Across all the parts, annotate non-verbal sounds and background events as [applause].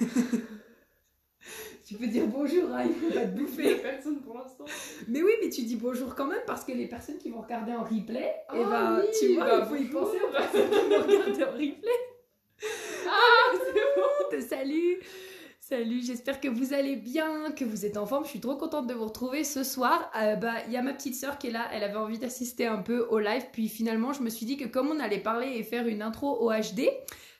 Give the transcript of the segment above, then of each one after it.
[laughs] tu peux dire bonjour, hein, il faut pas te bouffer. personne pour l'instant. Mais oui, mais tu dis bonjour quand même parce que les personnes qui vont regarder en replay, et Ah ben, oui, tu vois, bah, il faut y penser aux personnes qui vont regarder en replay. Ah, c'est bon. te salue. Salut, j'espère que vous allez bien, que vous êtes en forme. Je suis trop contente de vous retrouver ce soir. Euh, bah, il y a ma petite sœur qui est là. Elle avait envie d'assister un peu au live. Puis finalement, je me suis dit que comme on allait parler et faire une intro au HD,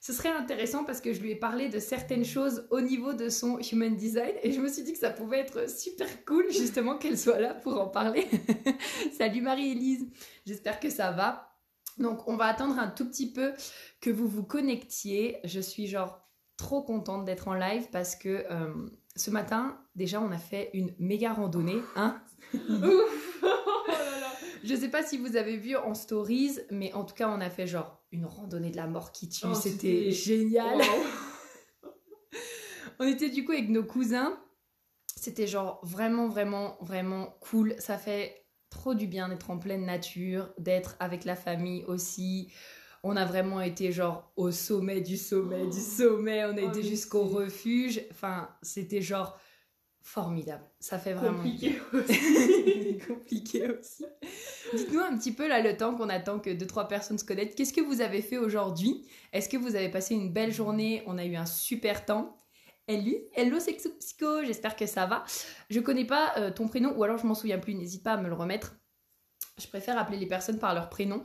ce serait intéressant parce que je lui ai parlé de certaines choses au niveau de son human design et je me suis dit que ça pouvait être super cool justement qu'elle soit là pour en parler. [laughs] Salut Marie-Élise, j'espère que ça va. Donc on va attendre un tout petit peu que vous vous connectiez. Je suis genre trop contente d'être en live parce que euh, ce matin, déjà, on a fait une méga randonnée. Hein [laughs] Ouf. [laughs] Oh. Je sais pas si vous avez vu en stories, mais en tout cas, on a fait genre une randonnée de la mort qui tue. Oh, C'était génial. Wow. [laughs] On était du coup avec nos cousins. C'était genre vraiment, vraiment, vraiment cool. Ça fait trop du bien d'être en pleine nature, d'être avec la famille aussi. On a vraiment été genre au sommet du sommet du sommet. On a Oh, été jusqu'au refuge. Enfin, c'était genre formidable. Ça fait vraiment Compliqué [laughs] compliqué aussi. Dites-nous un petit peu là le temps qu'on attend que deux trois personnes se connectent. Qu'est-ce que vous avez fait aujourd'hui? Est-ce que vous avez passé une belle journée? On a eu un super temps. Hello, hello Sexo Psycho, j'espère que ça va. Je connais pas euh, ton prénom ou alors je m'en souviens plus, n'hésite pas à me le remettre. Je préfère appeler les personnes par leur prénom.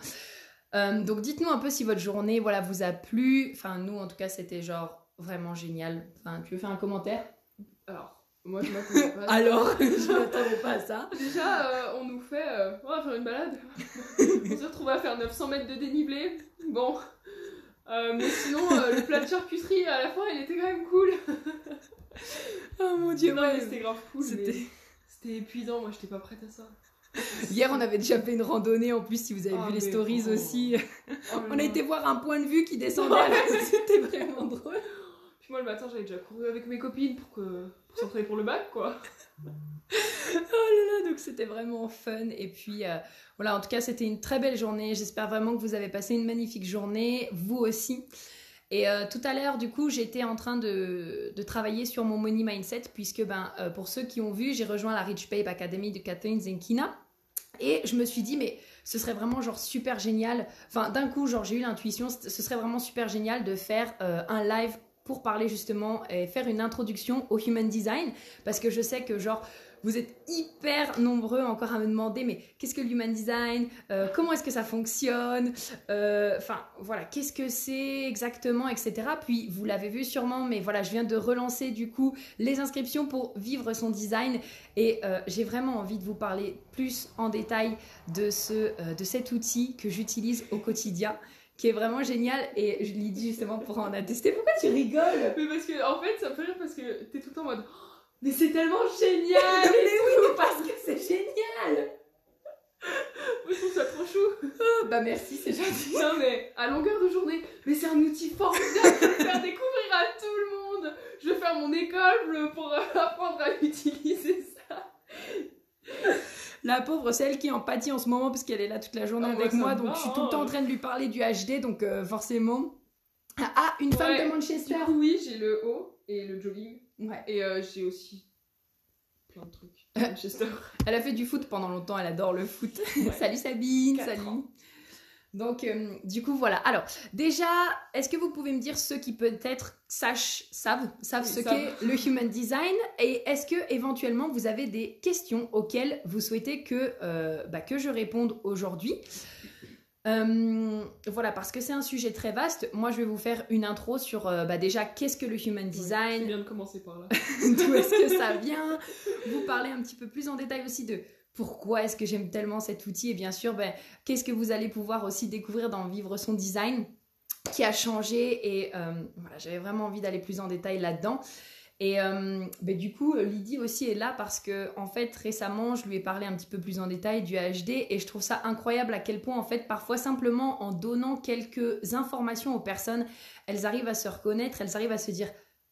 Euh, donc dites-nous un peu si votre journée voilà, vous a plu. Enfin nous en tout cas c'était genre vraiment génial. Enfin tu veux faire un commentaire? Alors, moi je m'attendais [laughs] pas. Alors [laughs] je m'attendais pas à ça. Déjà, euh, on nous fait. euh, on va faire une balade. [laughs] on se retrouve à faire 900 mètres de dénivelé. Bon. Euh, mais sinon, le plat de charcuterie à la fin, il était quand même cool. Oh mon dieu, non, ouais. mais c'était grave cool. C'était- épuisant, moi j'étais pas prête à ça. Hier, on avait déjà fait une randonnée en plus, si vous avez Ah, vu les stories oh. aussi. Oh On a été voir un point de vue qui descendait. C'était vraiment drôle. Moi le matin, j'avais déjà couru avec mes copines pour, que... pour s'entraîner pour le bac, quoi. [laughs] Oh là là, donc c'était vraiment fun. Et puis euh, voilà, en tout cas, c'était une très belle journée. J'espère vraiment que vous avez passé une magnifique journée, vous aussi. Et euh, tout à l'heure, du coup, j'étais en train de, de travailler sur mon money mindset, puisque ben, euh, pour ceux qui ont vu, j'ai rejoint la Rich Babe Academy de Catherine Zenkina. Et je me suis dit, mais ce serait vraiment genre super génial. Enfin, d'un coup, genre j'ai eu l'intuition, ce serait vraiment super génial de faire un live pour parler justement et faire une introduction au human design, parce que je sais que genre vous êtes hyper nombreux encore à me demander, mais qu'est-ce que l'human design? Euh, Comment est-ce que ça fonctionne? Euh, Enfin, voilà, qu'est-ce que c'est exactement, etc. Puis, vous l'avez vu sûrement, mais voilà, je viens de relancer du coup les inscriptions pour vivre son design. Et euh, j'ai vraiment envie de vous parler plus en détail de, ce, de cet outil que j'utilise au quotidien, qui est vraiment génial. Et je l'ai dit justement pour en attester. Pourquoi tu rigoles Mais parce que, en fait, ça me fait rire parce que t'es tout le temps en mode. Oh, Mais c'est tellement génial! [laughs] Mais oui, mais parce que c'est génial Moi, je trouve ça trop chou! Oh, Bah merci, c'est gentil. Non mais à longueur de journée, mais c'est un outil formidable le faire découvrir à tout le monde. Je vais faire mon école pour euh, apprendre à utiliser ça. La pauvre, celle qui en pâtit en ce moment, parce qu'elle est là toute la journée Ah, avec moi, donc va, je suis tout le hein. temps en train de lui parler du HD, donc euh, forcément. Ah, Ah, une femme Ouais. de Manchester Du coup oui, j'ai le haut et le jogging Ouais. et euh, j'ai aussi plein de trucs. Manchester. [laughs] Elle a fait du foot pendant longtemps, elle adore le foot. [laughs] salut Sabine, salut. ans. Donc, euh, du coup, voilà. Alors, déjà, est-ce que vous pouvez me dire ceux qui peut-être sachent, savent, savent Oui, ce qu'est le human design Et est-ce que éventuellement vous avez des questions auxquelles vous souhaitez que, euh, bah, que je réponde aujourd'hui? Euh, voilà, parce que c'est un sujet très vaste. Moi, je vais vous faire une intro sur euh, bah, déjà qu'est-ce que le human design, bien de commencer par là. [laughs] d'où est-ce que ça [laughs] vient, vous parler un petit peu plus en détail aussi de pourquoi est-ce que j'aime tellement cet outil et bien sûr ben, qu'est-ce que vous allez pouvoir aussi découvrir dans Vivre son design qui a changé et euh, voilà, j'avais vraiment envie d'aller plus en détail là-dedans. Et euh, ben, du coup, Lydie aussi est là parce que en fait récemment, je lui ai parlé un petit peu plus en détail du HD et je trouve ça incroyable à quel point en fait parfois simplement en donnant quelques informations aux personnes, elles arrivent à se reconnaître, elles arrivent à se dire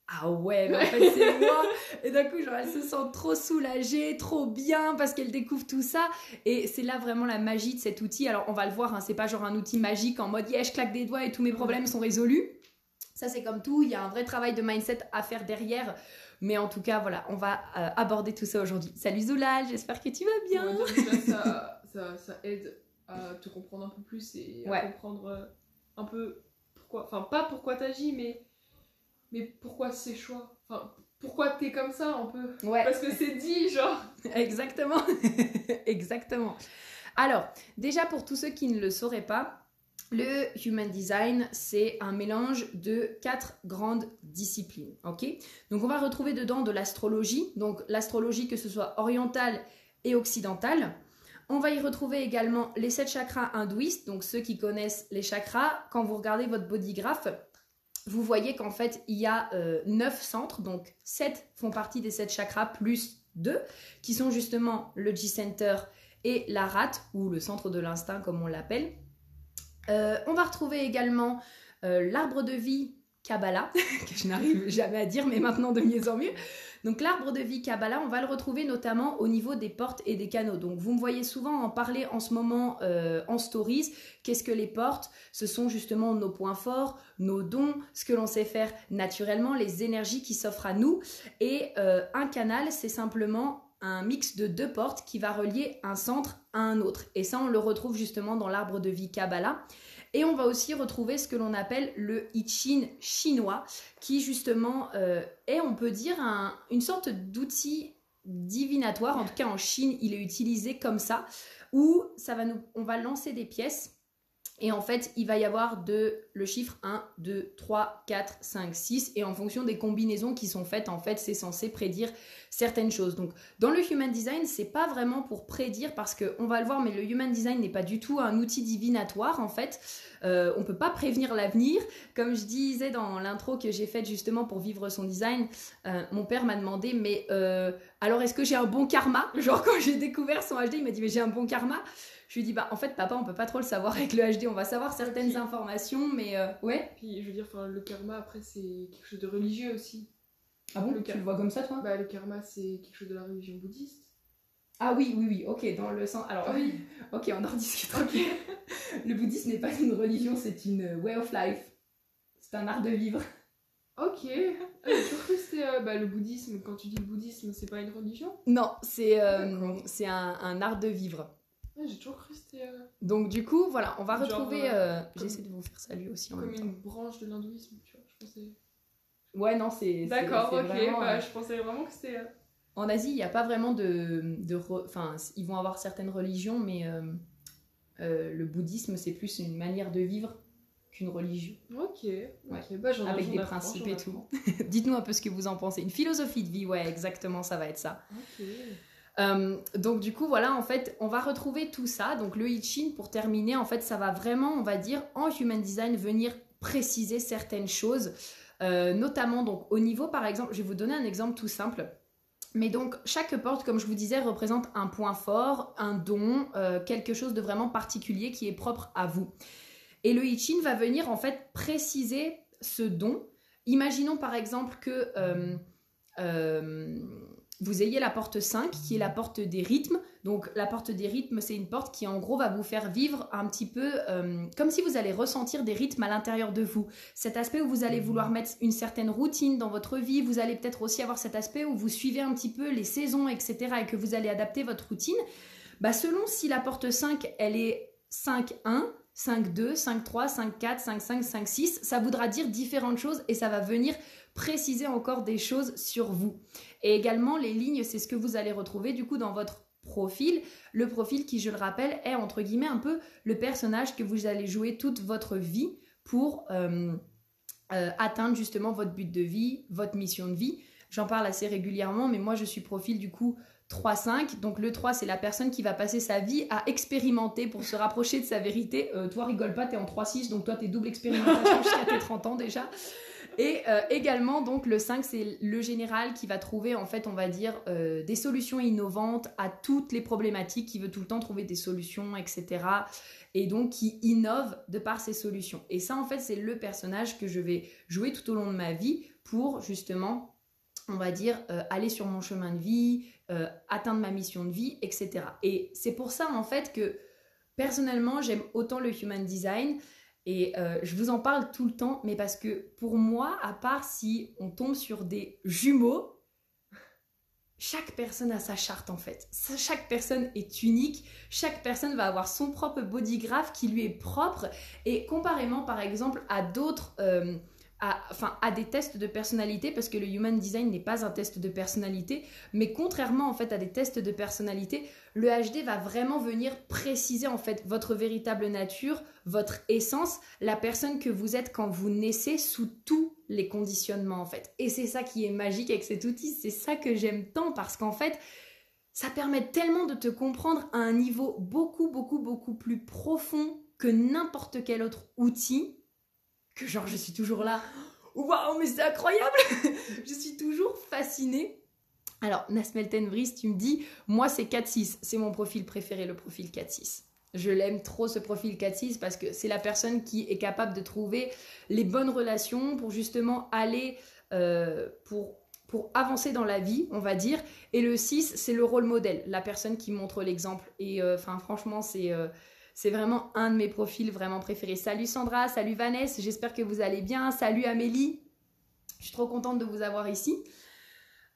ah ouais, mais en fait c'est moi. Et d'un coup, genre, elle se sent trop soulagée, trop bien parce qu'elle découvre tout ça. Et c'est là vraiment la magie de cet outil. Alors, on va le voir, hein, c'est pas genre un outil magique en mode yeah, je claque des doigts et tous mes problèmes sont résolus. Ça, c'est comme tout, il y a un vrai travail de mindset à faire derrière. Mais en tout cas, voilà, on va euh, aborder tout ça aujourd'hui. Salut Zoulal, j'espère que tu vas bien. Que ça, ça, ça aide à te comprendre un peu plus et à Ouais. comprendre euh, un peu pourquoi. Enfin, pas pourquoi t'agis, mais, mais pourquoi ces choix? Enfin, pourquoi t'es comme ça un peu? Ouais. Parce que c'est dit, genre. [laughs] Exactement. [laughs] Exactement. Alors, déjà pour tous ceux qui ne le sauraient pas, le Human Design, c'est un mélange de quatre grandes disciplines. Ok? Donc, on va retrouver dedans de l'astrologie. Donc, l'astrologie, que ce soit orientale et occidentale. On va y retrouver également les sept chakras hindouistes. Donc, ceux qui connaissent les chakras, quand vous regardez votre bodygraph, vous voyez qu'en fait, il y a euh, neuf centres. Donc, sept font partie des sept chakras plus deux qui sont justement le G-Center et la rate, ou le centre de l'instinct comme on l'appelle. Euh, on va retrouver également euh, l'arbre de vie Kabbalah, [laughs] que je n'arrive jamais à dire, mais maintenant de mieux en mieux. Donc l'arbre de vie Kabbalah, on va le retrouver notamment au niveau des portes et des canaux. Donc vous me voyez souvent en parler en ce moment euh, en stories. Qu'est-ce que les portes? Ce sont justement nos points forts, nos dons, ce que l'on sait faire naturellement, les énergies qui s'offrent à nous. Et euh, un canal, c'est simplement un mix de deux portes qui va relier un centre à un autre. Et ça, on le retrouve justement dans l'arbre de vie Kabbalah. Et on va aussi retrouver ce que l'on appelle le I Ching chinois, qui justement euh, est, on peut dire, un- une sorte d'outil divinatoire. En tout cas, en Chine, il est utilisé comme ça, où ça va nous, on va lancer des pièces. Et en fait, il va y avoir le chiffre 1, 2, 3, 4, 5, 6. Et en fonction des combinaisons qui sont faites, en fait, c'est censé prédire certaines choses. Donc, dans le Human Design, c'est pas vraiment pour prédire parce que on va le voir, mais le Human Design n'est pas du tout un outil divinatoire en fait. Euh, on peut pas prévenir l'avenir. Comme je disais dans l'intro que j'ai faite justement pour vivre son design, euh, mon père m'a demandé mais euh, alors est-ce que j'ai un bon karma? Genre quand j'ai découvert son HD, il m'a dit mais j'ai un bon karma. Je lui ai dit bah en fait papa on peut pas trop le savoir avec le HD, on va savoir certaines informations, mais euh, ouais. Puis je veux dire, enfin, le karma après c'est quelque chose de religieux aussi. Ah bon? Le Tu le vois comme ça toi? Bah, le karma c'est quelque chose de la religion bouddhiste. Ah oui oui oui. Ok dans le sens. Alors Oui. [laughs] Ok, on en rediscutera. [laughs] Le bouddhisme n'est pas une religion, c'est une way of life. C'est un art de vivre. Ok. J'ai toujours cru que c'était euh, bah, le bouddhisme. Quand tu dis le bouddhisme, c'est pas une religion? Non, c'est euh, c'est un, un art de vivre. J'ai toujours cru que c'était euh, Donc du coup, voilà, on va Genre, retrouver... euh, euh, J'essaie de vous faire salut aussi en comme même temps. une branche de l'hindouisme, tu vois. Je pensais. Ouais, non, c'est... c'est- D'accord, c'est ok. vraiment, bah, euh, je pensais vraiment que c'était. euh, En Asie, il n'y a pas vraiment de... de re- Enfin, ils vont avoir certaines religions, mais euh, euh, le bouddhisme, c'est plus une manière de vivre qu'une religion. Ok. Ok. Bah, j'en Avec des principes et tout. [laughs] Dites-nous un peu ce que vous en pensez. Une philosophie de vie, ouais, exactement, ça va être ça. Ok. Euh, donc du coup voilà en fait on va retrouver tout ça donc le I Ching pour terminer en fait ça va vraiment on va dire en Human Design venir préciser certaines choses euh, notamment donc au niveau par exemple je vais vous donner un exemple tout simple mais donc chaque porte comme je vous disais représente un point fort un don euh, quelque chose de vraiment particulier qui est propre à vous et le I Ching va venir en fait préciser ce don imaginons par exemple que euh, euh, vous ayez la porte 5 qui est la porte des rythmes. Donc la porte des rythmes, c'est une porte qui en gros va vous faire vivre un petit peu euh, comme si vous allez ressentir des rythmes à l'intérieur de vous. Cet aspect où vous allez vouloir mettre une certaine routine dans votre vie, vous allez peut-être aussi avoir cet aspect où vous suivez un petit peu les saisons, etc. et que vous allez adapter votre routine. Bah, selon si la porte 5, elle est 5-1, 5-2, 5-3, 5-4, 5-5, 5-6, ça voudra dire différentes choses et ça va venir préciser encore des choses sur vous. Et également, les lignes, c'est ce que vous allez retrouver du coup dans votre profil. Le profil qui, je le rappelle, est entre guillemets un peu le personnage que vous allez jouer toute votre vie pour euh, euh, atteindre justement votre but de vie, votre mission de vie. J'en parle assez régulièrement, mais moi je suis profil du coup 3-5. Donc le 3, c'est la personne qui va passer sa vie à expérimenter pour se rapprocher de sa vérité. Euh, toi, rigole pas, t'es en 3-6, donc toi, t'es double expérimentation [laughs] jusqu'à tes 30 ans déjà. Et euh, également, donc le 5, c'est le général qui va trouver, en fait, on va dire, euh, des solutions innovantes à toutes les problématiques, qui veut tout le temps trouver des solutions, etc. Et donc qui innove de par ses solutions. Et ça, en fait, c'est le personnage que je vais jouer tout au long de ma vie pour justement, on va dire, euh, aller sur mon chemin de vie, euh, atteindre ma mission de vie, etc. Et c'est pour ça, en fait, que personnellement, j'aime autant le human design Et euh, je vous en parle tout le temps, mais parce que pour moi, à part si on tombe sur des jumeaux, chaque personne a sa charte en fait. Chaque personne est unique, chaque personne va avoir son propre body graph qui lui est propre. Et comparément par exemple à d'autres... Euh, à, enfin, à des tests de personnalité, parce que le human design n'est pas un test de personnalité, mais contrairement en fait à des tests de personnalité, le HD va vraiment venir préciser en fait votre véritable nature, votre essence, la personne que vous êtes quand vous naissez sous tous les conditionnements en fait. Et c'est ça qui est magique avec cet outil, c'est ça que j'aime tant parce qu'en fait, ça permet tellement de te comprendre à un niveau beaucoup beaucoup beaucoup plus profond que n'importe quel autre outil que genre je suis toujours là. Waouh, mais c'est incroyable [laughs] Je suis toujours fascinée. Alors, Nasmel Tenvris, tu me dis, moi c'est 4-6, c'est mon profil préféré, le profil 4-6. Je l'aime trop ce profil 4-6 parce que c'est la personne qui est capable de trouver les bonnes relations pour justement aller, euh, pour, pour avancer dans la vie, on va dire. Et le 6, c'est le rôle modèle, la personne qui montre l'exemple. Et euh, enfin, franchement, c'est... Euh, c'est vraiment un de mes profils vraiment préférés. Salut Sandra, salut Vanessa, j'espère que vous allez bien. Salut Amélie, je suis trop contente de vous avoir ici.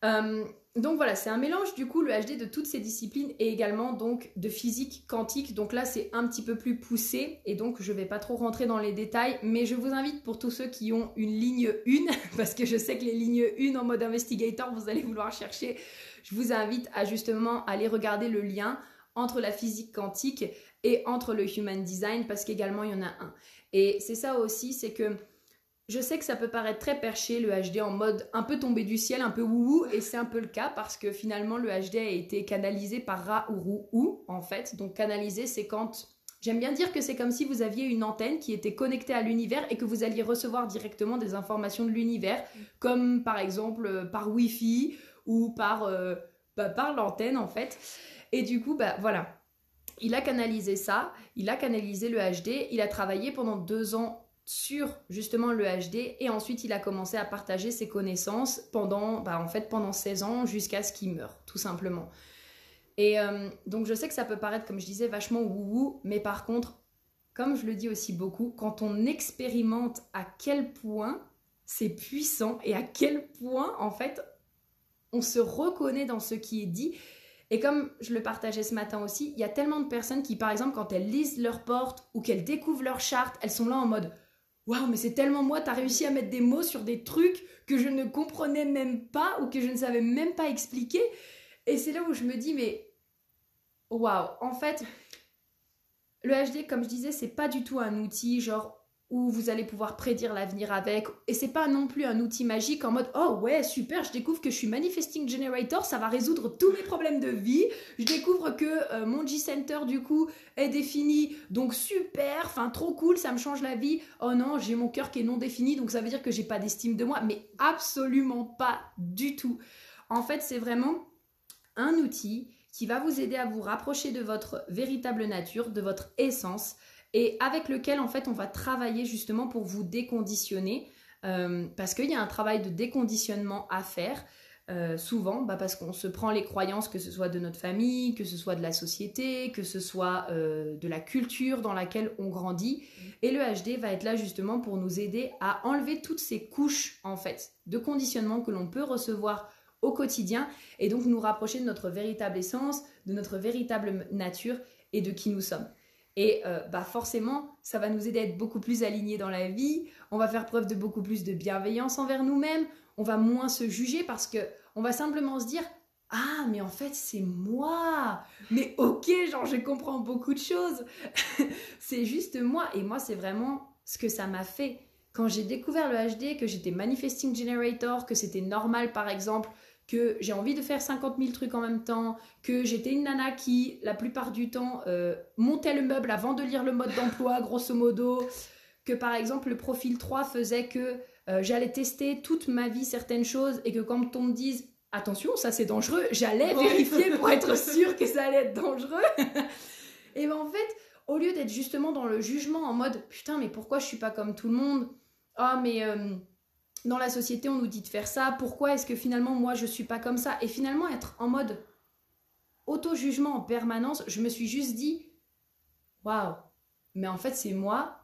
Euh, donc voilà, c'est un mélange du coup le HD de toutes ces disciplines et également donc de physique quantique. Donc là c'est un petit peu plus poussé et donc je vais pas trop rentrer dans les détails, mais je vous invite pour tous ceux qui ont une ligne 1 [laughs] parce que je sais que les lignes 1 en mode investigator vous allez vouloir chercher. Je vous invite à justement aller regarder le lien entre la physique quantique et entre le human design parce qu'également il y en a un. Et c'est ça aussi, c'est que je sais que ça peut paraître très perché le HD en mode un peu tombé du ciel, un peu wouhou, et c'est un peu le cas parce que finalement le HD a été canalisé par Ra ou ou en fait. Donc canalisé, c'est quand J'aime bien dire que c'est comme si vous aviez une antenne qui était connectée à l'univers et que vous alliez recevoir directement des informations de l'univers, comme par exemple euh, par Wi-Fi ou par, euh, bah, par l'antenne en fait. Et du coup, bah voilà, il a canalisé ça, il a canalisé le HD, il a travaillé pendant deux ans sur justement le HD et ensuite il a commencé à partager ses connaissances pendant, bah, en fait, pendant 16 ans jusqu'à ce qu'il meure, tout simplement. Et euh, donc je sais que ça peut paraître, comme je disais, vachement wouhou, mais par contre, comme je le dis aussi beaucoup, quand on expérimente à quel point c'est puissant et à quel point en fait on se reconnaît dans ce qui est dit, et comme je le partageais ce matin aussi, il y a tellement de personnes qui, par exemple, quand elles lisent leur porte ou qu'elles découvrent leur charte, elles sont là en mode Waouh, mais c'est tellement moi, t'as réussi à mettre des mots sur des trucs que je ne comprenais même pas ou que je ne savais même pas expliquer. Et c'est là où je me dis Mais waouh, en fait, le HD, comme je disais, c'est pas du tout un outil genre où vous allez pouvoir prédire l'avenir avec. Et c'est pas non plus un outil magique en mode oh ouais super je découvre que je suis manifesting generator ça va résoudre tous mes problèmes de vie. Je découvre que euh, mon G center du coup est défini donc super enfin trop cool ça me change la vie. Oh non j'ai mon cœur qui est non défini donc ça veut dire que j'ai pas d'estime de moi mais absolument pas du tout. En fait c'est vraiment un outil qui va vous aider à vous rapprocher de votre véritable nature, de votre essence et avec lequel en fait on va travailler justement pour vous déconditionner euh, parce qu'il y a un travail de déconditionnement à faire. Euh, souvent, bah, parce qu'on se prend les croyances, que ce soit de notre famille, que ce soit de la société, que ce soit euh, de la culture dans laquelle on grandit. Et le HD va être là justement pour nous aider à enlever toutes ces couches de conditionnement que l'on peut recevoir au quotidien et donc nous rapprocher de notre véritable essence, de notre véritable nature et de qui nous sommes. Et euh, bah forcément, ça va nous aider à être beaucoup plus alignés dans la vie. On va faire preuve de beaucoup plus de bienveillance envers nous-mêmes. On va moins se juger parce que on va simplement se dire ah mais en fait c'est moi. Mais ok, genre je comprends beaucoup de choses. [laughs] c'est juste moi et moi c'est vraiment ce que ça m'a fait quand j'ai découvert le HD, que j'étais manifesting generator, que c'était normal par exemple que j'ai envie de faire 50 000 trucs en même temps, que j'étais une nana qui, la plupart du temps, euh, montait le meuble avant de lire le mode d'emploi, [laughs] grosso modo, que par exemple le profil 3 faisait que euh, j'allais tester toute ma vie certaines choses et que quand on me dise attention, ça c'est dangereux, j'allais vérifier pour être [laughs] sûre que ça allait être dangereux. [laughs] et ben en fait, au lieu d'être justement dans le jugement en mode putain, mais pourquoi je suis pas comme tout le monde? Ah, oh, mais. Euh, dans la société, on nous dit de faire ça. Pourquoi est-ce que finalement, moi, je suis pas comme ça? Et finalement, être en mode auto-jugement en permanence, je me suis juste dit, waouh, mais en fait, c'est moi.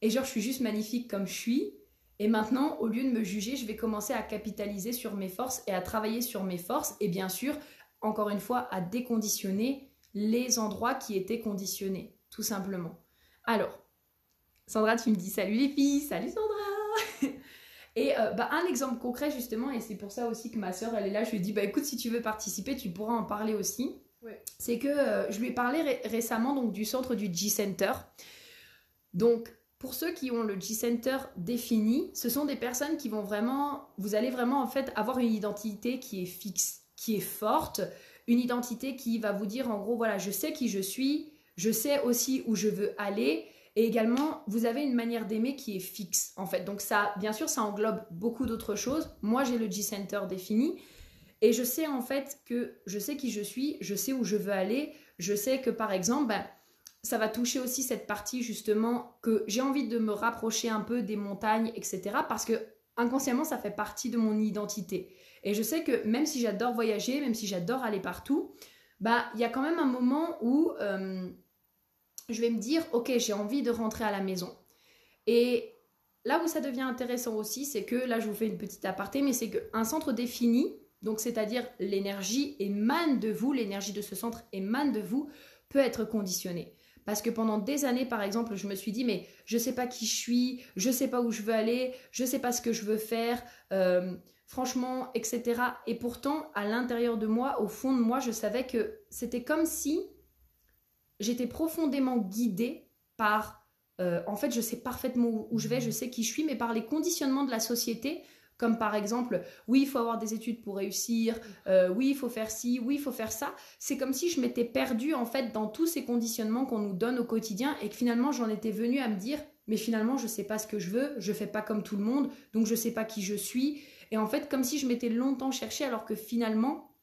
et genre je suis juste magnifique comme je suis. Et maintenant, au lieu de me juger, je vais commencer à capitaliser sur mes forces et à travailler sur mes forces. Et bien sûr, encore une fois, à déconditionner les endroits qui étaient conditionnés, tout simplement. Alors, Sandra, tu me dis salut les filles, salut Sandra Et euh, bah, un exemple concret justement, et c'est pour ça aussi que ma soeur elle est là, je lui ai dit bah écoute si tu veux participer, tu pourras en parler aussi. C'est que euh, je lui ai parlé récemment donc du centre du G-Center. Donc pour ceux qui ont le G-Center défini, ce sont des personnes qui vont vraiment, vous allez vraiment en fait avoir une identité qui est fixe, qui est forte, une identité qui va vous dire en gros voilà je sais qui je suis, je sais aussi où je veux aller et également, vous avez une manière d'aimer qui est fixe, en fait. Donc ça, bien sûr, ça englobe beaucoup d'autres choses. Moi, j'ai le G-Center défini. Et je sais en fait que je sais qui je suis, je sais où je veux aller. Je sais que, par exemple, ben, ça va toucher aussi cette partie, justement, que j'ai envie de me rapprocher un peu des montagnes, etc. Parce que inconsciemment, ça fait partie de mon identité. Et je sais que même si j'adore voyager, même si j'adore aller partout, bah, il y a quand même un moment où... Euh, je vais me dire, ok, j'ai envie de rentrer à la maison. Et là où ça devient intéressant aussi, c'est que, là je vous fais une petite aparté, mais c'est qu'un centre défini, donc c'est-à-dire l'énergie émane de vous, l'énergie de ce centre émane de vous, peut être conditionnée. Parce que pendant des années, par exemple, je me suis dit, mais je sais pas qui je suis, je sais pas où je veux aller, je sais pas ce que je veux faire, euh, franchement, etc. Et pourtant, à l'intérieur de moi, au fond de moi, je savais que c'était comme si j'étais profondément guidée par, euh, en fait, je sais parfaitement où je vais, je sais qui je suis, mais par les conditionnements de la société, comme par exemple, oui, il faut avoir des études pour réussir, euh, oui, il faut faire ci, oui, il faut faire ça. C'est comme si je m'étais perdue, en fait, dans tous ces conditionnements qu'on nous donne au quotidien et que finalement, j'en étais venue à me dire, mais finalement, je ne sais pas ce que je veux, je fais pas comme tout le monde, donc je ne sais pas qui je suis. Et en fait, comme si je m'étais longtemps cherchée, alors que finalement,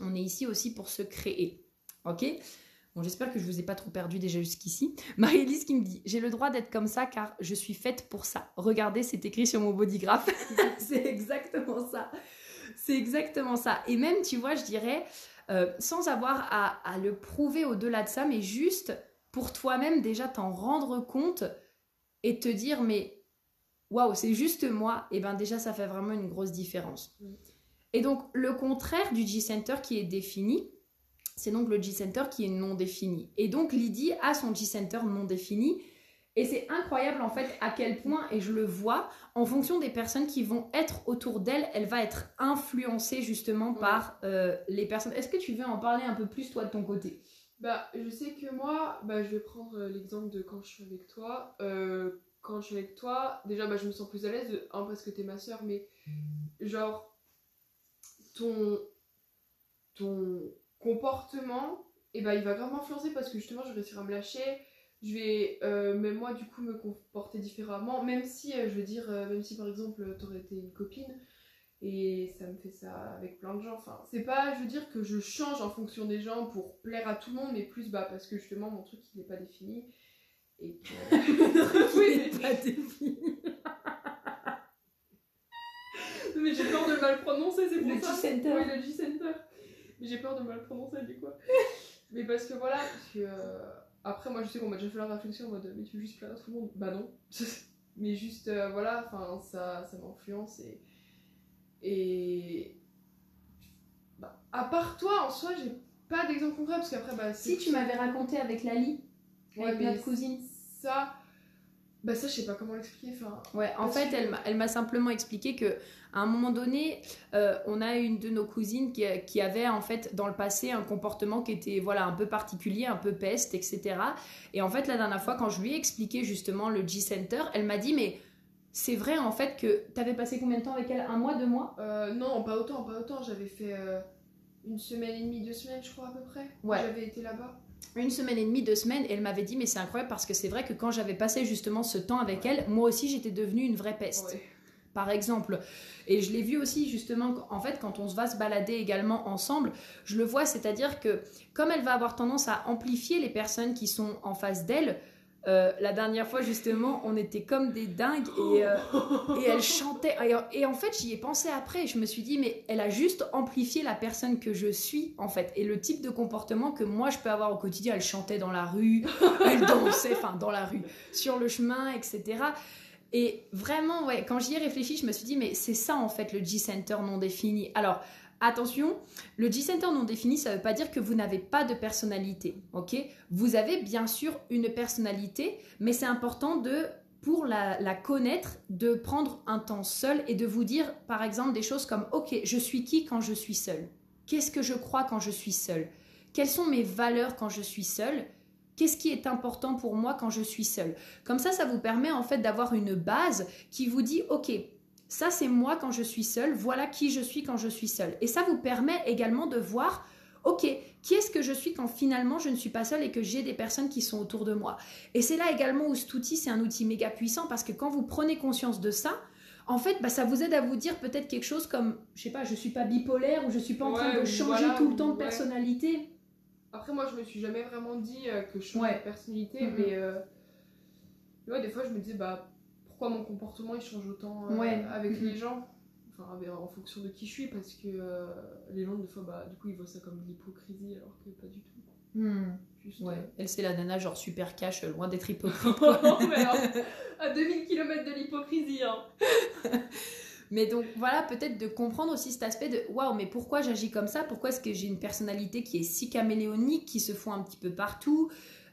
on est ici aussi pour se créer. Ok? Bon, j'espère que je vous ai pas trop perdu déjà jusqu'ici. [laughs] Marie-Élise qui me dit J'ai le droit d'être comme ça car je suis faite pour ça. Regardez, c'est écrit sur mon bodygraph. [laughs] c'est exactement ça. C'est exactement ça. Et même, tu vois, je dirais, euh, sans avoir à, le prouver au-delà de ça, mais juste pour toi-même déjà t'en rendre compte et te dire Mais waouh, c'est juste moi. Et bien, déjà, ça fait vraiment une grosse différence. Mm. Et donc, le contraire du G-Center qui est défini, c'est donc le G-Center qui est non défini. Et donc Lydie a son G-Center non défini. Et c'est incroyable en fait à quel point, et je le vois, en fonction des personnes qui vont être autour d'elle, elle va être influencée justement par euh, les personnes. Est-ce que tu veux en parler un peu plus toi de ton côté? Bah je sais que moi, bah, je vais prendre euh, l'exemple de quand je suis avec toi. Euh, quand je suis avec toi, déjà bah, je me sens plus à l'aise, un parce que t'es ma soeur, mais genre ton... ton comportement, et eh ben, il va vraiment influencer parce que justement je vais réussir à me lâcher, je vais euh, même moi du coup me comporter différemment, même si euh, je veux dire, euh, même si par exemple t'aurais été une copine et ça me fait ça avec plein de gens, enfin c'est pas, je veux dire que je change en fonction des gens pour plaire à tout le monde, mais plus bah parce que justement mon truc il n'est pas défini et que... [laughs] [laughs] oui, il n'est pas défini. [laughs] mais j'ai peur de mal prononcer, c'est pour le ça. G-Center. Oui, le G-Center. J'ai peur de mal prononcer, du coup. [laughs] mais parce que voilà, parce que, euh, après, moi je sais qu'on m'a déjà fait la réflexion en mode mais tu veux juste plaire à tout le monde? Bah non. [laughs] mais juste, euh, voilà, enfin, ça, ça m'influence et. Et. Bah, à part toi, en soi, j'ai pas d'exemple concret parce qu'après, bah. Si tu m'avais raconté avec Lali, avec notre cousine. Ça. Bah ça, je sais pas comment l'expliquer. Enfin, ouais, en fait, elle m'a simplement expliqué que à un moment donné, euh, on a une de nos cousines qui, qui, avait en fait dans le passé un comportement qui était voilà un peu particulier, un peu peste, etc. Et en fait, la dernière fois, quand je lui ai expliqué justement le G-Center, elle m'a dit mais c'est vrai en fait que tu avais passé combien de temps avec elle? Un mois, deux mois? Euh, Non, pas autant, pas autant. J'avais fait euh, une semaine et demie, deux semaines, je crois à peu près. Ouais. J'avais été là-bas une semaine et demie, deux semaines, et elle m'avait dit, mais c'est incroyable parce que c'est vrai que quand j'avais passé justement ce temps avec elle, moi aussi j'étais devenue une vraie peste. Par exemple. Et je l'ai vu aussi justement, en fait, quand on se va se balader également ensemble, je le vois, c'est-à-dire que comme elle va avoir tendance à amplifier les personnes qui sont en face d'elle, Euh, la dernière fois, justement, on était comme des dingues et, euh, et elle chantait. Et, et en fait, j'y ai pensé après. Je me suis dit, mais elle a juste amplifié la personne que je suis, en fait. Et le type de comportement que moi, je peux avoir au quotidien. Elle chantait dans la rue, elle dansait, enfin, dans la rue, sur le chemin, etc. Et vraiment, ouais, quand j'y ai réfléchi, je me suis dit, mais c'est ça, en fait, le G-Center non défini. Alors, Attention, le G-Center non défini, ça ne veut pas dire que vous n'avez pas de personnalité, ok? Vous avez bien sûr une personnalité, mais c'est important de, pour la, la, connaître, de prendre un temps seul et de vous dire, par exemple, des choses comme, ok, je suis qui quand je suis seul Qu'est-ce que je crois quand je suis seul Quelles sont mes valeurs quand je suis seul Qu'est-ce qui est important pour moi quand je suis seul Comme ça, ça vous permet en fait d'avoir une base qui vous dit, ok, ça, c'est moi quand je suis seule. Voilà qui je suis quand je suis seule. Et ça vous permet également de voir, ok, qui est-ce que je suis quand finalement je ne suis pas seule et que j'ai des personnes qui sont autour de moi? Et c'est là également où cet outil, c'est un outil méga puissant parce que quand vous prenez conscience de ça, en fait, bah, ça vous aide à vous dire peut-être quelque chose comme, je sais pas, je suis pas bipolaire ou je suis pas en train de changer tout le temps de personnalité. Après, moi, je me suis jamais vraiment dit euh, que je changeais de personnalité, mais euh, ouais, des fois, je me dis, bah pourquoi mon comportement il change autant euh, avec les gens? Enfin en fonction de qui je suis parce que euh, les gens des fois bah du coup ils voient ça comme de l'hypocrisie alors que pas du tout. Ouais. Euh, elle c'est la nana genre super cash loin d'être [laughs] hypocrite [laughs] à 2000 km de l'hypocrisie hein. [laughs] Mais donc voilà, peut-être de comprendre aussi cet aspect de waouh, mais pourquoi j'agis comme ça? Pourquoi est-ce que j'ai une personnalité qui est si caméléonique, qui se fond un petit peu partout?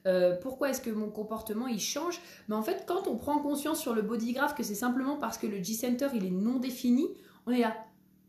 Euh, pourquoi est-ce que mon comportement il change? Mais en fait, quand on prend conscience sur le bodygraph que c'est simplement parce que le G-center il est non défini, on est là.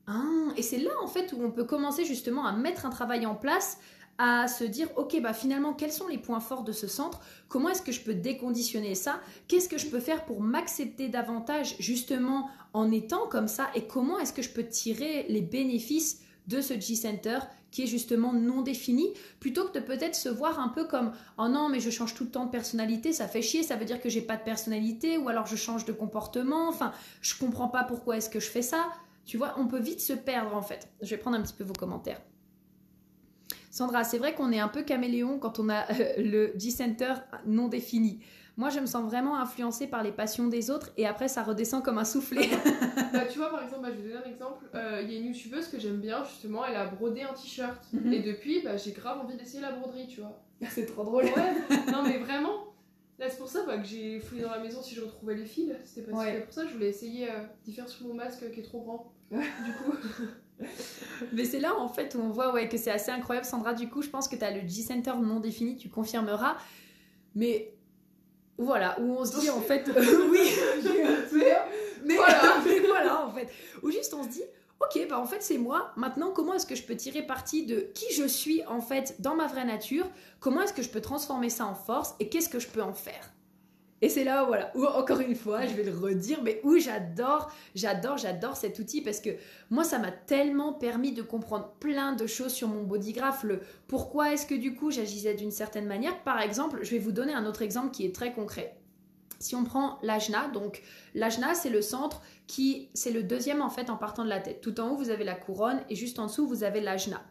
Ah, et c'est là en fait où on peut commencer justement à mettre un travail en place, à se dire ok bah finalement quels sont les points forts de ce centre? Comment est-ce que je peux déconditionner ça? Qu'est-ce que je peux faire pour m'accepter davantage justement en étant comme ça? Et comment est-ce que je peux tirer les bénéfices de ce G-Center qui est justement non défini, plutôt que de peut-être se voir un peu comme oh non mais je change tout le temps de personnalité, ça fait chier, ça veut dire que j'ai pas de personnalité, ou alors je change de comportement, enfin je comprends pas pourquoi est-ce que je fais ça. Tu vois, on peut vite se perdre en fait. Je vais prendre un petit peu vos commentaires. Sandra, c'est vrai qu'on est un peu caméléon quand on a euh, le G-Center non défini. Moi, je me sens vraiment influencée par les passions des autres et après, ça redescend comme un soufflet. [laughs] bah, [laughs] tu vois, par exemple, bah, je vais vous donner un exemple. Euh, il y a une youtubeuse que j'aime bien, justement, elle a brodé un t-shirt. Mhm. Et depuis, bah, j'ai grave envie d'essayer la broderie, tu vois. [laughs] C'est trop drôle. Ouais, non, mais vraiment. Là, c'est pour ça bah, que j'ai fouillé dans la maison si je retrouvais les fils. C'était que pour ça que je voulais essayer euh, d'y faire sur mon masque qui est trop grand. du coup. Mais c'est là en fait où on voit ouais, que c'est assez incroyable. Sandra, du coup, je pense que tu as le G-Center non défini, tu confirmeras. Mais voilà, où on se dit en fait, [laughs] euh, oui, mais, voilà. [laughs] mais voilà en fait, où juste on se dit, ok, bah en fait c'est moi, maintenant comment est-ce que je peux tirer parti de qui je suis en fait dans ma vraie nature, comment est-ce que je peux transformer ça en force? Et qu'est-ce que je peux en faire? Et c'est là, voilà, où encore une fois, je vais le redire, mais où j'adore, j'adore, j'adore cet outil parce que moi, ça m'a tellement permis de comprendre plein de choses sur mon bodygraph. Le pourquoi est-ce que du coup j'agissais d'une certaine manière. Par exemple, je vais vous donner un autre exemple qui est très concret. Si on prend l'ajna, donc l'ajna c'est le centre qui, c'est le deuxième en fait en partant de la tête. Tout en haut vous avez la couronne et juste en dessous vous avez l'ajna.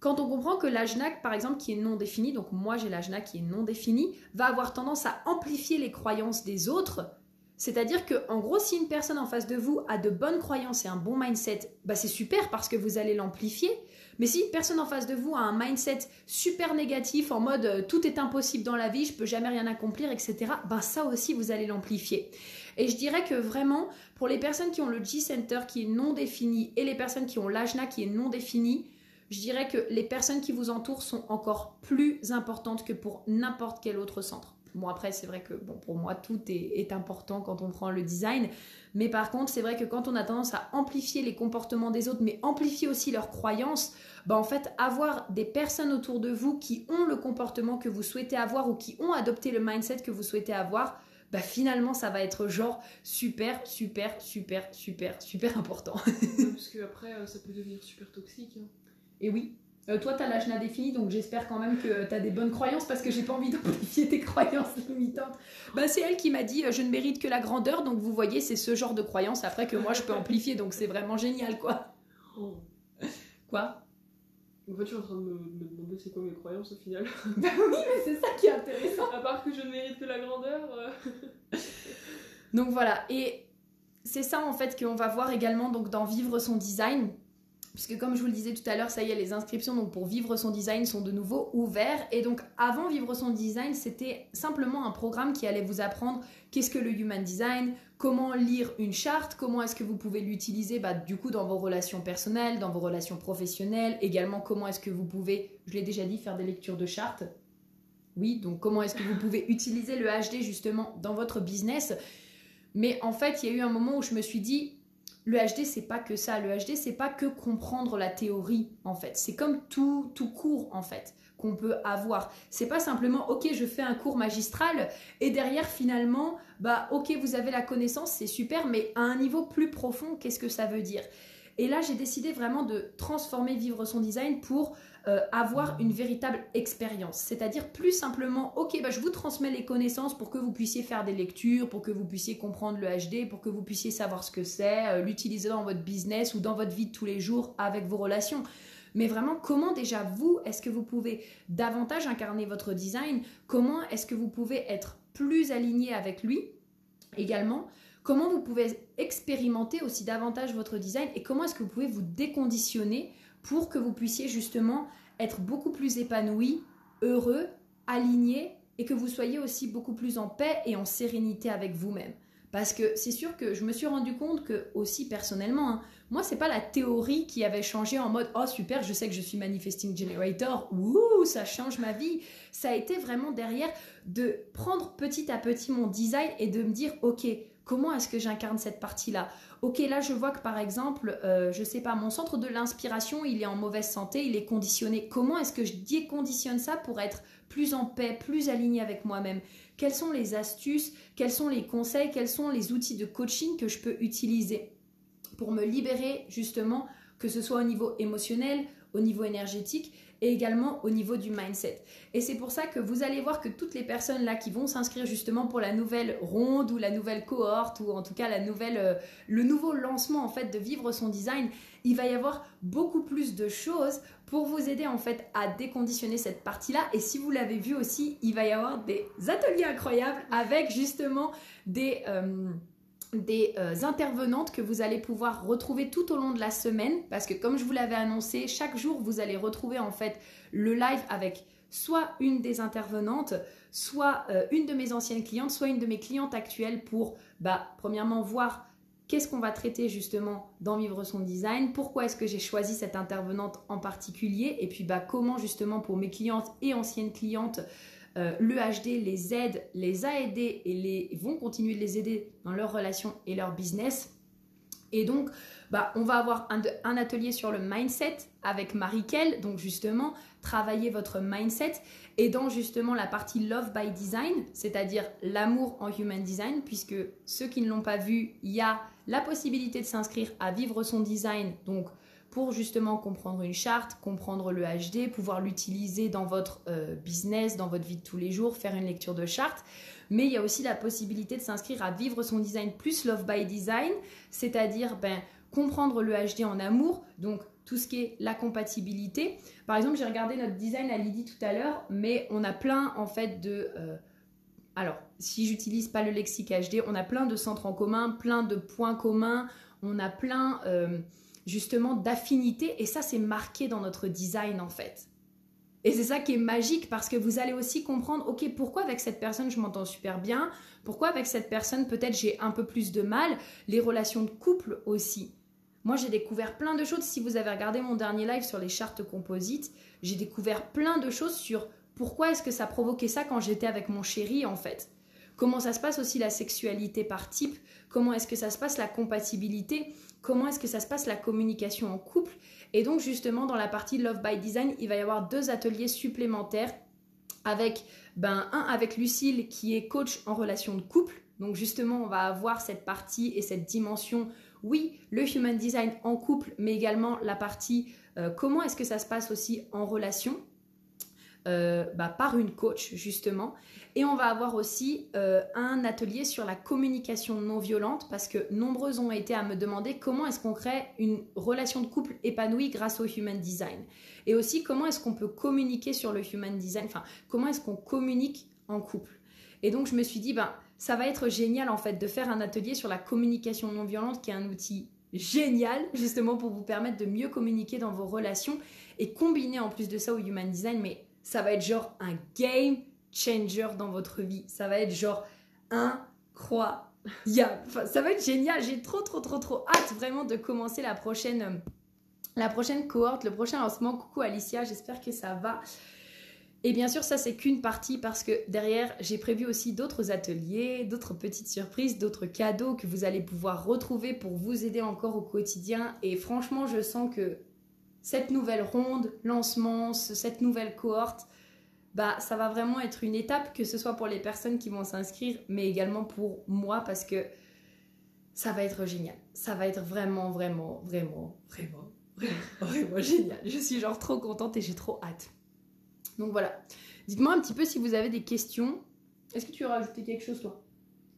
Quand on comprend que l'ajna, par exemple, qui est non défini, donc moi j'ai l'ajna qui est non défini, va avoir tendance à amplifier les croyances des autres. C'est-à-dire que, en gros, si une personne en face de vous a de bonnes croyances et un bon mindset, bah c'est super parce que vous allez l'amplifier. Mais si une personne en face de vous a un mindset super négatif, en mode euh, tout est impossible dans la vie, je peux jamais rien accomplir, etc., bah ça aussi vous allez l'amplifier. Et je dirais que vraiment, pour les personnes qui ont le G-Center qui est non défini et les personnes qui ont l'ajna qui est non défini, je dirais que les personnes qui vous entourent sont encore plus importantes que pour n'importe quel autre centre. Bon, après, c'est vrai que bon, pour moi, tout est, important quand on prend le design. Mais par contre, c'est vrai que quand on a tendance à amplifier les comportements des autres, mais amplifier aussi leurs croyances, bah en fait, avoir des personnes autour de vous qui ont le comportement que vous souhaitez avoir ou qui ont adopté le mindset que vous souhaitez avoir, bah finalement, ça va être genre super, super, super, super, super important. Parce que après, euh, ça peut devenir super toxique. Hein. Et oui. Euh, toi, tu as l'âge défini, donc j'espère quand même que tu as des bonnes croyances parce que j'ai pas envie d'amplifier tes croyances limitantes. Bah, c'est elle qui m'a dit euh, je ne mérite que la grandeur, donc vous voyez, c'est ce genre de croyance après que moi je peux amplifier, donc c'est vraiment génial quoi. Oh. Quoi? En fait, je suis en train de me, me demander c'est quoi mes croyances au final. [laughs] bah oui, mais c'est ça qui est intéressant. à part que je ne mérite que la grandeur. euh. Donc voilà, et c'est ça en fait qu'on va voir également donc dans Vivre son design. Puisque comme je vous le disais tout à l'heure, ça y est, les inscriptions pour Vivre son design sont de nouveau ouvertes. Et donc avant Vivre son design, c'était simplement un programme qui allait vous apprendre qu'est-ce que le Human Design, comment lire une charte, comment est-ce que vous pouvez l'utiliser bah, du coup dans vos relations personnelles, dans vos relations professionnelles, également comment est-ce que vous pouvez, je l'ai déjà dit, faire des lectures de chartes. Oui, donc comment est-ce que vous pouvez utiliser le HD justement dans votre business. Mais en fait, il y a eu un moment où je me suis dit, le HD, c'est pas que ça. Le HD, c'est pas que comprendre la théorie, en fait. C'est comme tout, tout cours, en fait, qu'on peut avoir. C'est pas simplement, ok, je fais un cours magistral et derrière, finalement, bah, ok, vous avez la connaissance, c'est super, mais à un niveau plus profond, qu'est-ce que ça veut dire? Et là, j'ai décidé vraiment de transformer Vivre son design pour euh, avoir une véritable expérience. C'est-à-dire plus simplement, ok, bah, je vous transmets les connaissances pour que vous puissiez faire des lectures, pour que vous puissiez comprendre le HD, pour que vous puissiez savoir ce que c'est, euh, l'utiliser dans votre business ou dans votre vie de tous les jours avec vos relations. Mais vraiment, comment déjà vous, est-ce que vous pouvez davantage incarner votre design? Comment est-ce que vous pouvez être plus aligné avec lui? Également Comment vous pouvez expérimenter aussi davantage votre design et comment est-ce que vous pouvez vous déconditionner pour que vous puissiez justement être beaucoup plus épanoui, heureux, aligné et que vous soyez aussi beaucoup plus en paix et en sérénité avec vous-même. Parce que c'est sûr que je me suis rendu compte que aussi personnellement, hein, moi c'est pas la théorie qui avait changé en mode oh super, je sais que je suis manifesting generator, ouh ça change ma vie. Ça a été vraiment derrière de prendre petit à petit mon design et de me dire ok comment est-ce que j'incarne cette partie-là? Ok, là je vois que par exemple, euh, je sais pas, mon centre de l'inspiration, il est en mauvaise santé, il est conditionné. Comment est-ce que je déconditionne ça pour être plus en paix, plus aligné avec moi-même? Quelles sont les astuces, quels sont les conseils, quels sont les outils de coaching que je peux utiliser pour me libérer justement, que ce soit au niveau émotionnel, au niveau énergétique? Et également au niveau du mindset. Et c'est pour ça que vous allez voir que toutes les personnes là qui vont s'inscrire justement pour la nouvelle ronde ou la nouvelle cohorte ou en tout cas la nouvelle, euh, le nouveau lancement en fait de vivre son design, il va y avoir beaucoup plus de choses pour vous aider en fait à déconditionner cette partie-là. Et si vous l'avez vu aussi, il va y avoir des ateliers incroyables avec justement des... euh, des euh, intervenantes que vous allez pouvoir retrouver tout au long de la semaine parce que comme je vous l'avais annoncé, chaque jour vous allez retrouver en fait le live avec soit une des intervenantes, soit euh, une de mes anciennes clientes, soit une de mes clientes actuelles pour bah, premièrement voir qu'est-ce qu'on va traiter justement dans Vivre son design, pourquoi est-ce que j'ai choisi cette intervenante en particulier et puis bah, comment justement pour mes clientes et anciennes clientes euh, le HD les aide, les a aidés et les vont continuer de les aider dans leurs relations et leur business. Et donc, bah, on va avoir un, un atelier sur le mindset avec Marie-Kel, donc justement, travailler votre mindset. Et dans justement la partie Love by Design, c'est-à-dire l'amour en Human Design, puisque ceux qui ne l'ont pas vu, il y a la possibilité de s'inscrire à vivre son design, donc pour justement comprendre une charte, comprendre le HD, pouvoir l'utiliser dans votre euh, business, dans votre vie de tous les jours, faire une lecture de charte. Mais il y a aussi la possibilité de s'inscrire à vivre son design plus Love by Design, c'est-à-dire ben, comprendre le HD en amour, donc tout ce qui est la compatibilité. Par exemple, j'ai regardé notre design à Lydie tout à l'heure, mais on a plein en fait de... euh, alors, si j'utilise pas le lexique HD, on a plein de centres en commun, plein de points communs, on a plein... euh, justement d'affinité et ça c'est marqué dans notre design en fait. Et c'est ça qui est magique parce que vous allez aussi comprendre, ok, pourquoi avec cette personne je m'entends super bien, pourquoi avec cette personne peut-être j'ai un peu plus de mal, les relations de couple aussi. Moi j'ai découvert plein de choses, si vous avez regardé mon dernier live sur les chartes composites, j'ai découvert plein de choses sur pourquoi est-ce que ça provoquait ça quand j'étais avec mon chéri en fait. Comment ça se passe aussi la sexualité par type, comment est-ce que ça se passe la compatibilité, comment est-ce que ça se passe la communication en couple. Et donc justement dans la partie Love by Design, il va y avoir deux ateliers supplémentaires avec ben un avec Lucille qui est coach en relation de couple. Donc justement, on va avoir cette partie et cette dimension oui, le human design en couple, mais également la partie euh, comment est-ce que ça se passe aussi en relation. Euh, bah, par une coach justement. Et on va avoir aussi euh, un atelier sur la communication non violente parce que nombreuses ont été à me demander comment est-ce qu'on crée une relation de couple épanouie grâce au human design. Et aussi comment est-ce qu'on peut communiquer sur le human design, enfin comment est-ce qu'on communique en couple. Et donc je me suis dit, ben, ça va être génial en fait de faire un atelier sur la communication non violente qui est un outil génial justement pour vous permettre de mieux communiquer dans vos relations et combiner en plus de ça au human design mais ça va être genre un game changer dans votre vie. Ça va être genre incroyable. Ça va être génial. J'ai trop trop trop trop hâte vraiment de commencer la prochaine la prochaine cohorte le prochain lancement. Coucou Alicia j'espère que ça va. Et bien sûr, ça, c'est qu'une partie parce que derrière, j'ai prévu aussi d'autres ateliers, d'autres petites surprises, d'autres cadeaux que vous allez pouvoir retrouver pour vous aider encore au quotidien. Et franchement, je sens que cette nouvelle ronde, lancement, cette nouvelle cohorte, bah, ça va vraiment être une étape, que ce soit pour les personnes qui vont s'inscrire, mais également pour moi parce que ça va être génial. Ça va être vraiment, vraiment, vraiment, vraiment, vraiment, vraiment génial. Je suis genre trop contente et j'ai trop hâte. Donc voilà. Dites-moi un petit peu si vous avez des questions. Est-ce que tu veux rajouter quelque chose, toi?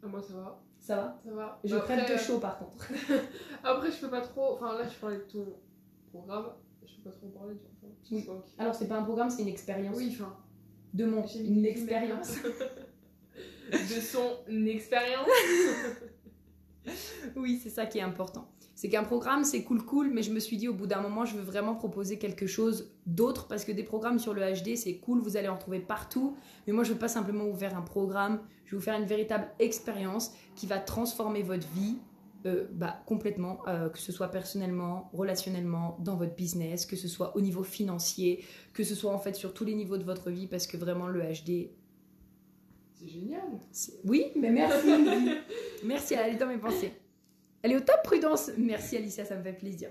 Ah, Moi, ça va. Ça va? Ça va. Je crème de chaud, par contre. [laughs] Après, je peux pas trop. Enfin, là, je parlais de ton programme. Je peux pas trop en parler, du coup. Oui. Alors, c'est pas un programme, c'est une expérience. Oui, enfin. De mon. Une expérience. [laughs] de son expérience. [laughs] oui, c'est ça qui est important. C'est qu'un programme, c'est cool, cool, mais je me suis dit au bout d'un moment, je veux vraiment proposer quelque chose d'autre parce que des programmes sur le HD, c'est cool, vous allez en trouver partout. Mais moi, je veux pas simplement vous faire un programme, je vais vous faire une véritable expérience qui va transformer votre vie euh, bah, complètement, euh, que ce soit personnellement, relationnellement, dans votre business, que ce soit au niveau financier, que ce soit en fait sur tous les niveaux de votre vie, parce que vraiment le HD. C'est génial. Oui, mais merci. [laughs] merci, elle est dans mes pensées. Elle est au top, Prudence. Merci Alicia, ça me fait plaisir.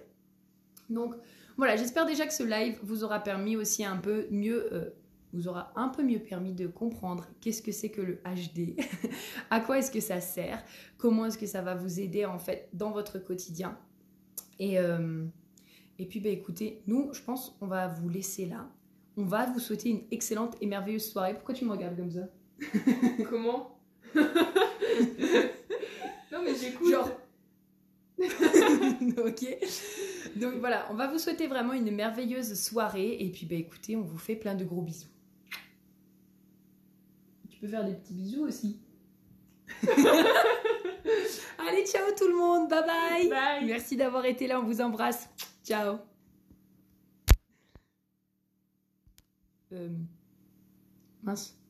Donc voilà, j'espère déjà que ce live vous aura permis aussi un peu mieux, euh, vous aura un peu mieux permis de comprendre qu'est-ce que c'est que le HD, [laughs] à quoi est-ce que ça sert, comment est-ce que ça va vous aider en fait dans votre quotidien. Et, euh, et puis bah écoutez, nous, je pense, on va vous laisser là. On va vous souhaiter une excellente et merveilleuse soirée. Pourquoi tu me regardes comme ça? [laughs] Comment? [laughs] Non mais j'écoute. Genre, ok. Donc voilà, on va vous souhaiter vraiment une merveilleuse soirée. Et puis bah écoutez, on vous fait plein de gros bisous. Tu peux faire des petits bisous aussi. [laughs] Allez, ciao tout le monde. Bye bye. Bye. Merci d'avoir été là. On vous embrasse. Ciao. Euh... Mince.